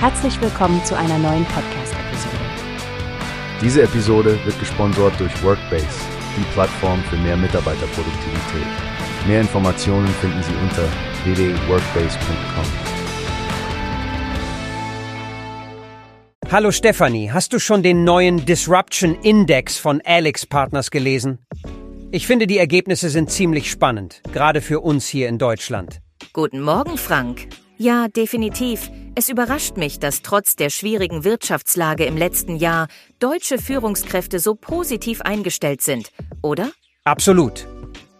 Herzlich willkommen zu einer neuen Podcast-Episode. Diese Episode wird gesponsert durch Workbase, die Plattform für mehr Mitarbeiterproduktivität. Mehr Informationen finden Sie unter www.workbase.com. Hallo Stefanie, hast du schon den neuen Disruption Index von Alex Partners gelesen? Ich finde, die Ergebnisse sind ziemlich spannend, gerade für uns hier in Deutschland. Guten Morgen, Frank. Ja, definitiv. Es überrascht mich, dass trotz der schwierigen Wirtschaftslage im letzten Jahr deutsche Führungskräfte so positiv eingestellt sind, oder? Absolut.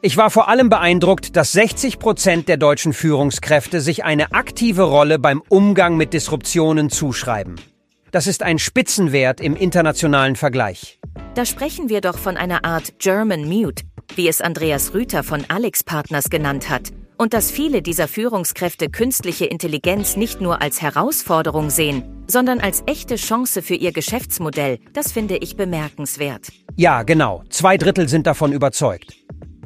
Ich war vor allem beeindruckt, dass 60 Prozent der deutschen Führungskräfte sich eine aktive Rolle beim Umgang mit Disruptionen zuschreiben. Das ist ein Spitzenwert im internationalen Vergleich. Da sprechen wir doch von einer Art German Mute, wie es Andreas Rüther von Alex Partners genannt hat. Und dass viele dieser Führungskräfte künstliche Intelligenz nicht nur als Herausforderung sehen, sondern als echte Chance für ihr Geschäftsmodell, das finde ich bemerkenswert. Ja, genau. Zwei Drittel sind davon überzeugt.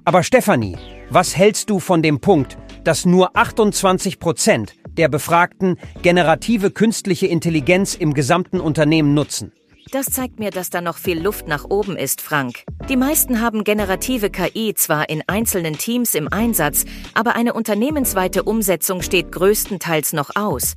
Aber Stefanie, was hältst du von dem Punkt, dass nur 28 Prozent der Befragten generative künstliche Intelligenz im gesamten Unternehmen nutzen? Das zeigt mir, dass da noch viel Luft nach oben ist, Frank. Die meisten haben generative KI zwar in einzelnen Teams im Einsatz, aber eine unternehmensweite Umsetzung steht größtenteils noch aus.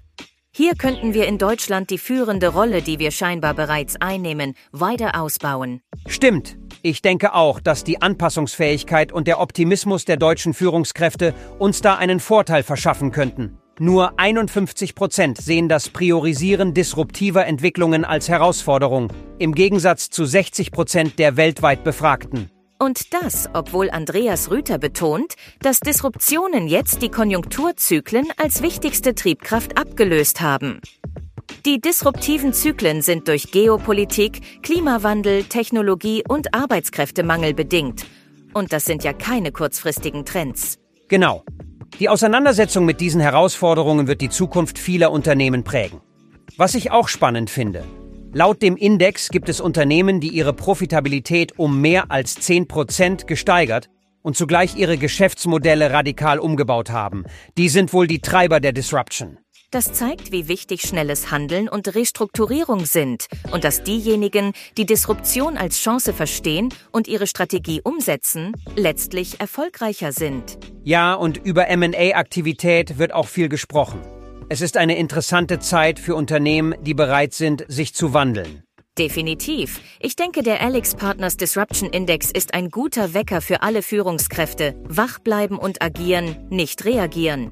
Hier könnten wir in Deutschland die führende Rolle, die wir scheinbar bereits einnehmen, weiter ausbauen. Stimmt. Ich denke auch, dass die Anpassungsfähigkeit und der Optimismus der deutschen Führungskräfte uns da einen Vorteil verschaffen könnten. Nur 51 Prozent sehen das Priorisieren disruptiver Entwicklungen als Herausforderung, im Gegensatz zu 60 Prozent der weltweit Befragten. Und das, obwohl Andreas Rüther betont, dass Disruptionen jetzt die Konjunkturzyklen als wichtigste Triebkraft abgelöst haben. Die disruptiven Zyklen sind durch Geopolitik, Klimawandel, Technologie und Arbeitskräftemangel bedingt. Und das sind ja keine kurzfristigen Trends. Genau. Die Auseinandersetzung mit diesen Herausforderungen wird die Zukunft vieler Unternehmen prägen. Was ich auch spannend finde. Laut dem Index gibt es Unternehmen, die ihre Profitabilität um mehr als 10 Prozent gesteigert und zugleich ihre Geschäftsmodelle radikal umgebaut haben. Die sind wohl die Treiber der Disruption. Das zeigt, wie wichtig schnelles Handeln und Restrukturierung sind und dass diejenigen, die Disruption als Chance verstehen und ihre Strategie umsetzen, letztlich erfolgreicher sind. Ja, und über MA-Aktivität wird auch viel gesprochen. Es ist eine interessante Zeit für Unternehmen, die bereit sind, sich zu wandeln. Definitiv. Ich denke, der Alex Partners Disruption Index ist ein guter Wecker für alle Führungskräfte. Wach bleiben und agieren, nicht reagieren.